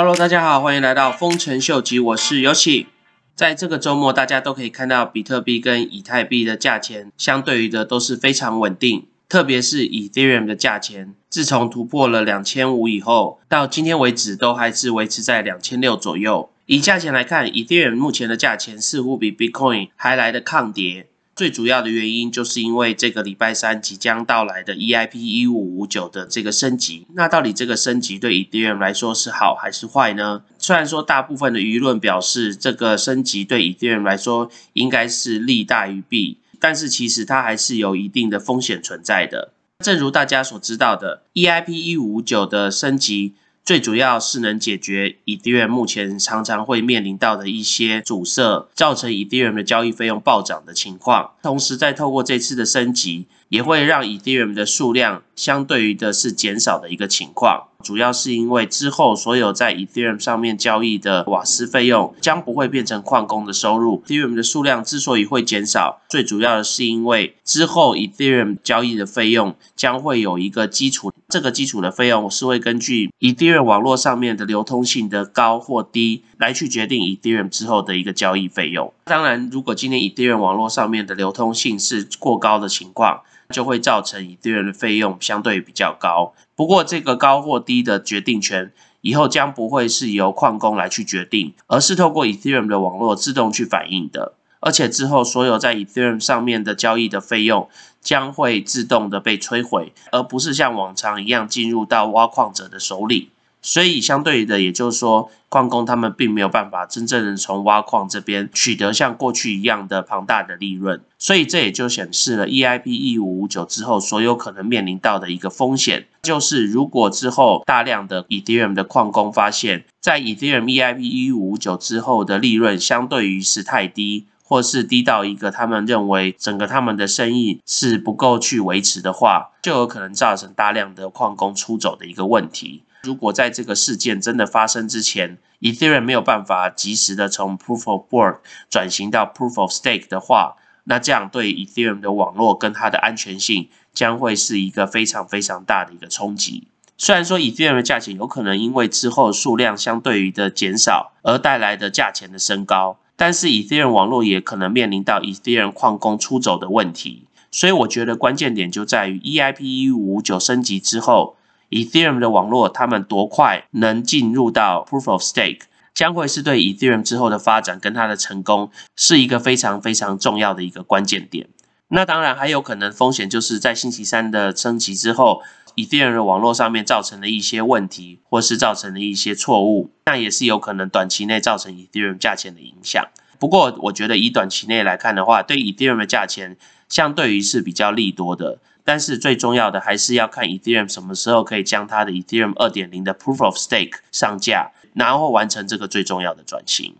Hello，大家好，欢迎来到丰臣秀吉，我是游戏。在这个周末，大家都可以看到比特币跟以太币的价钱，相对于的都是非常稳定。特别是 Ethereum 的价钱，自从突破了两千五以后，到今天为止都还是维持在两千六左右。以价钱来看，Ethereum 目前的价钱似乎比 Bitcoin 还来的抗跌。最主要的原因就是因为这个礼拜三即将到来的 EIP 一五五九的这个升级。那到底这个升级对 Ethereum 来说是好还是坏呢？虽然说大部分的舆论表示这个升级对 Ethereum 来说应该是利大于弊，但是其实它还是有一定的风险存在的。正如大家所知道的，EIP 一五五九的升级。最主要是能解决 ETR 目前常常会面临到的一些阻塞，造成 ETR 的交易费用暴涨的情况。同时，再透过这次的升级，也会让 Ethereum 的数量相对于的是减少的一个情况。主要是因为之后所有在 Ethereum 上面交易的瓦斯费用将不会变成矿工的收入。Ethereum 的数量之所以会减少，最主要的是因为之后 Ethereum 交易的费用将会有一个基础，这个基础的费用是会根据 Ethereum 网络上面的流通性的高或低来去决定 Ethereum 之后的一个交易费用。当然，如果今天 Ethereum 网络上面的流通性是过高的情况，就会造成以太币的费用相对比较高。不过，这个高或低的决定权以后将不会是由矿工来去决定，而是透过 Ethereum 的网络自动去反映的。而且之后所有在 Ethereum 上面的交易的费用将会自动的被摧毁，而不是像往常一样进入到挖矿者的手里。所以，相对的，也就是说，矿工他们并没有办法真正的从挖矿这边取得像过去一样的庞大的利润。所以，这也就显示了 EIP 一五五九之后所有可能面临到的一个风险，就是如果之后大量的 Ethereum 的矿工发现，在 Ethereum EIP 一五五九之后的利润相对于是太低，或是低到一个他们认为整个他们的生意是不够去维持的话，就有可能造成大量的矿工出走的一个问题。如果在这个事件真的发生之前，Ethereum 没有办法及时的从 Proof of Work 转型到 Proof of Stake 的话，那这样对 Ethereum 的网络跟它的安全性将会是一个非常非常大的一个冲击。虽然说 Ethereum 的价钱有可能因为之后数量相对于的减少而带来的价钱的升高，但是 Ethereum 网络也可能面临到 Ethereum 矿工出走的问题。所以我觉得关键点就在于 EIP 一五五九升级之后。Ethereum 的网络，他们多快能进入到 Proof of Stake，将会是对 Ethereum 之后的发展跟它的成功是一个非常非常重要的一个关键点。那当然还有可能风险，就是在星期三的升级之后，Ethereum 的网络上面造成的一些问题，或是造成的一些错误，那也是有可能短期内造成 Ethereum 价钱的影响。不过，我觉得以短期内来看的话，对 Ethereum 的价钱相对于是比较利多的。但是最重要的还是要看 Ethereum 什么时候可以将它的 Ethereum 二点零的 Proof of Stake 上架，然后完成这个最重要的转型。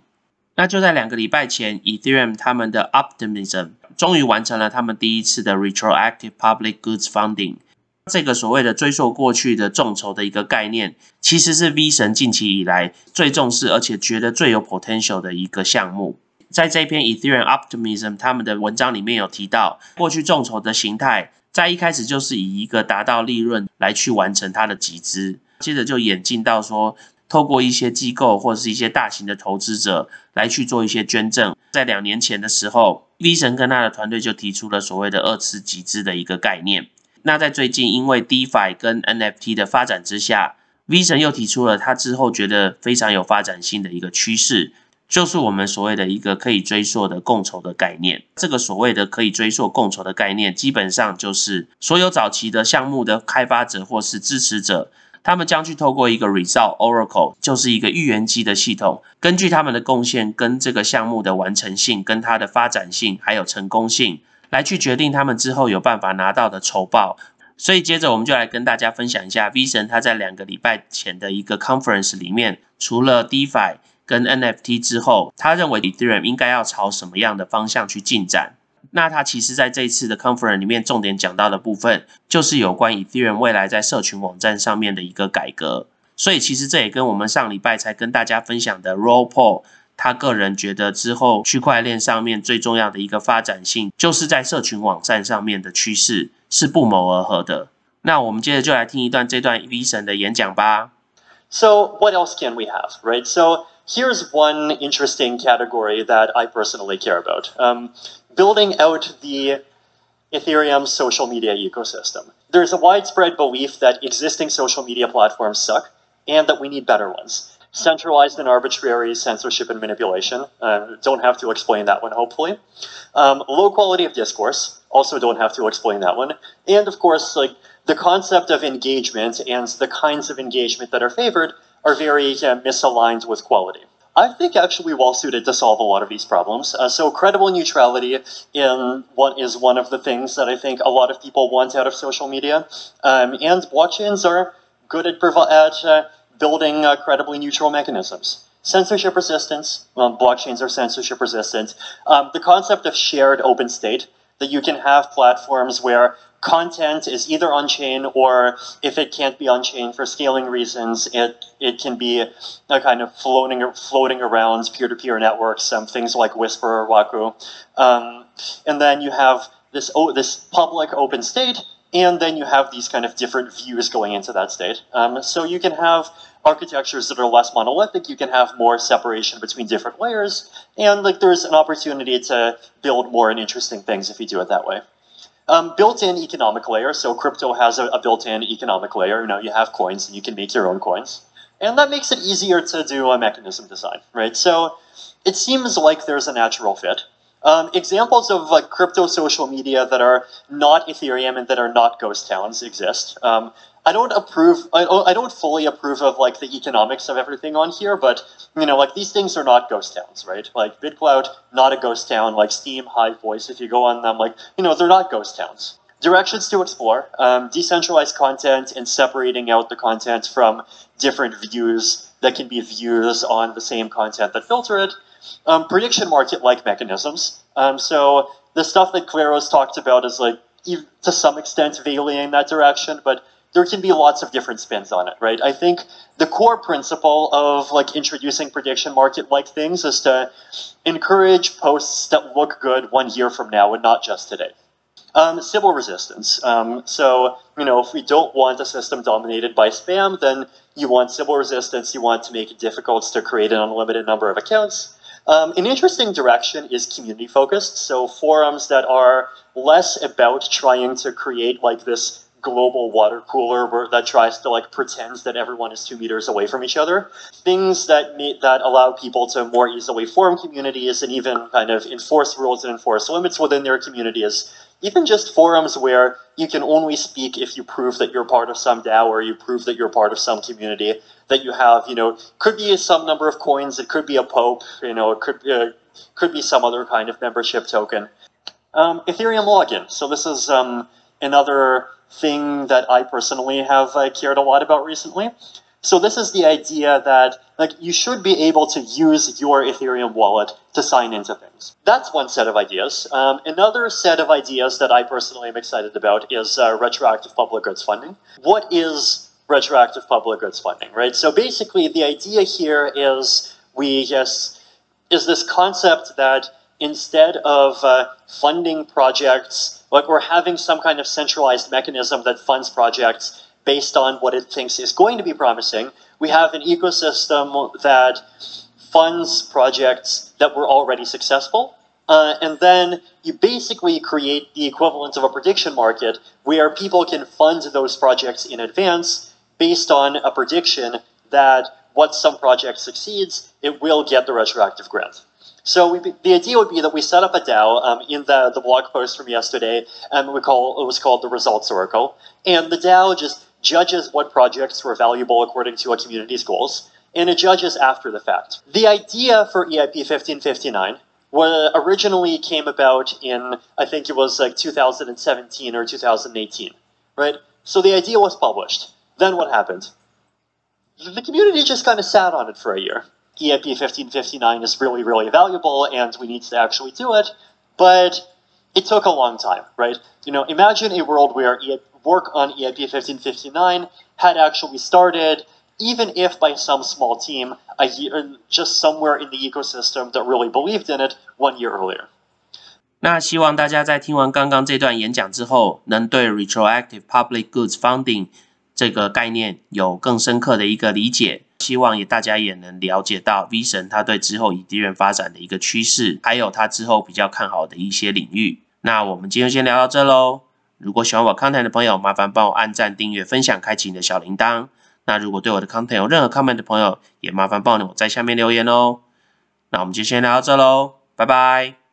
那就在两个礼拜前，Ethereum 他们的 Optimism 终于完成了他们第一次的 Retroactive Public Goods Funding。这个所谓的追溯过去的众筹的一个概念，其实是 V 神近期以来最重视而且觉得最有 potential 的一个项目。在这篇 Ethereum Optimism 他们的文章里面有提到，过去众筹的形态。在一开始就是以一个达到利润来去完成它的集资，接着就演进到说，透过一些机构或者是一些大型的投资者来去做一些捐赠。在两年前的时候，V 神跟他的团队就提出了所谓的二次集资的一个概念。那在最近，因为 DeFi 跟 NFT 的发展之下，V 神又提出了他之后觉得非常有发展性的一个趋势。就是我们所谓的一个可以追溯的共筹的概念。这个所谓的可以追溯共筹的概念，基本上就是所有早期的项目的开发者或是支持者，他们将去透过一个 Result Oracle，就是一个预言机的系统，根据他们的贡献跟这个项目的完成性、跟它的发展性还有成功性，来去决定他们之后有办法拿到的酬报。所以接着我们就来跟大家分享一下 Vision 他在两个礼拜前的一个 Conference 里面，除了 DeFi。跟 NFT 之后，他认为 Ethereum 应该要朝什么样的方向去进展？那他其实在这一次的 conference 里面，重点讲到的部分，就是有关 Ethereum 未来在社群网站上面的一个改革。所以其实这也跟我们上礼拜才跟大家分享的 Roll Paul，他个人觉得之后区块链上面最重要的一个发展性，就是在社群网站上面的趋势是不谋而合的。那我们接着就来听一段这段 V 神的演讲吧。So what else can we have, right? So here's one interesting category that I personally care about. Um, building out the Ethereum social media ecosystem. There's a widespread belief that existing social media platforms suck and that we need better ones. Centralized and arbitrary censorship and manipulation. Uh, don't have to explain that one, hopefully. Um, low quality of discourse. Also, don't have to explain that one. And of course, like the concept of engagement and the kinds of engagement that are favored are very uh, misaligned with quality. I think actually well suited to solve a lot of these problems. Uh, so credible neutrality in what is one of the things that I think a lot of people want out of social media. Um, and blockchains are good at, at uh, building uh, credibly neutral mechanisms. Censorship resistance, well, blockchains are censorship resistant. Um, the concept of shared open state, that you can have platforms where content is either on chain or if it can't be on chain for scaling reasons, it it can be a kind of floating floating around peer to peer networks, some things like Whisper or Waku, um, and then you have this this public open state. And then you have these kind of different views going into that state. Um, so you can have architectures that are less monolithic. You can have more separation between different layers, and like there's an opportunity to build more and interesting things if you do it that way. Um, built-in economic layer. So crypto has a, a built-in economic layer. You know, you have coins and you can make your own coins. And that makes it easier to do a mechanism design, right? So it seems like there's a natural fit. Um, examples of like crypto social media that are not Ethereum and that are not ghost towns exist. Um, I don't approve. I, I don't fully approve of like the economics of everything on here, but you know, like these things are not ghost towns, right? Like BitCloud, not a ghost town. Like Steam, Hive Voice, if you go on them, like you know, they're not ghost towns. Directions to explore: um, decentralized content and separating out the content from different views that can be views on the same content that filter it. Um, prediction market-like mechanisms. Um, so the stuff that Kleros talked about is like to some extent veiling in that direction, but there can be lots of different spins on it, right? I think the core principle of like introducing prediction market like things is to encourage posts that look good one year from now and not just today. Um, Sybil resistance. Um, so, you know, if we don't want a system dominated by spam, then you want civil resistance. You want to make it difficult to create an unlimited number of accounts. Um, an interesting direction is community focused. So forums that are less about trying to create like this global water cooler where, that tries to like pretends that everyone is two meters away from each other. Things that meet, that allow people to more easily form communities and even kind of enforce rules and enforce limits within their communities. Even just forums where you can only speak if you prove that you're part of some DAO or you prove that you're part of some community that you have, you know, could be some number of coins, it could be a pope, you know, it could, uh, could be some other kind of membership token. Um, Ethereum login. So this is um, another thing that I personally have uh, cared a lot about recently. So this is the idea that like you should be able to use your Ethereum wallet to sign into things. That's one set of ideas. Um, another set of ideas that I personally am excited about is uh, retroactive public goods funding. What is retroactive public goods funding, right? So basically the idea here is we just is this concept that instead of uh, funding projects like we're having some kind of centralized mechanism that funds projects based on what it thinks is going to be promising. We have an ecosystem that funds projects that were already successful. Uh, and then you basically create the equivalent of a prediction market where people can fund those projects in advance based on a prediction that once some project succeeds, it will get the retroactive grant. So we, the idea would be that we set up a DAO um, in the, the blog post from yesterday, and we call it was called the Results Oracle. And the DAO just judges what projects were valuable according to a community's goals, and it judges after the fact. The idea for EIP 1559 originally came about in, I think it was like 2017 or 2018, right? So the idea was published. Then what happened? The community just kind of sat on it for a year. EIP 1559 is really, really valuable and we need to actually do it, but it took a long time, right? You know, imagine a world where work on EIP 1559 had actually started, even if by some small team, a year, just somewhere in the ecosystem that really believed in it one year earlier. 那希望大家在听完刚刚这段演讲之后，能对 retroactive public goods funding 这个概念有更深刻的一个理解。 希望也大家也能了解到 V 神他对之后以地缘发展的一个趋势，还有他之后比较看好的一些领域。那我们今天先聊到这喽。如果喜欢我 content 的朋友，麻烦帮我按赞、订阅、分享、开启你的小铃铛。那如果对我的 content 有任何 comment 的朋友，也麻烦帮我在下面留言哦。那我们就先聊到这喽，拜拜。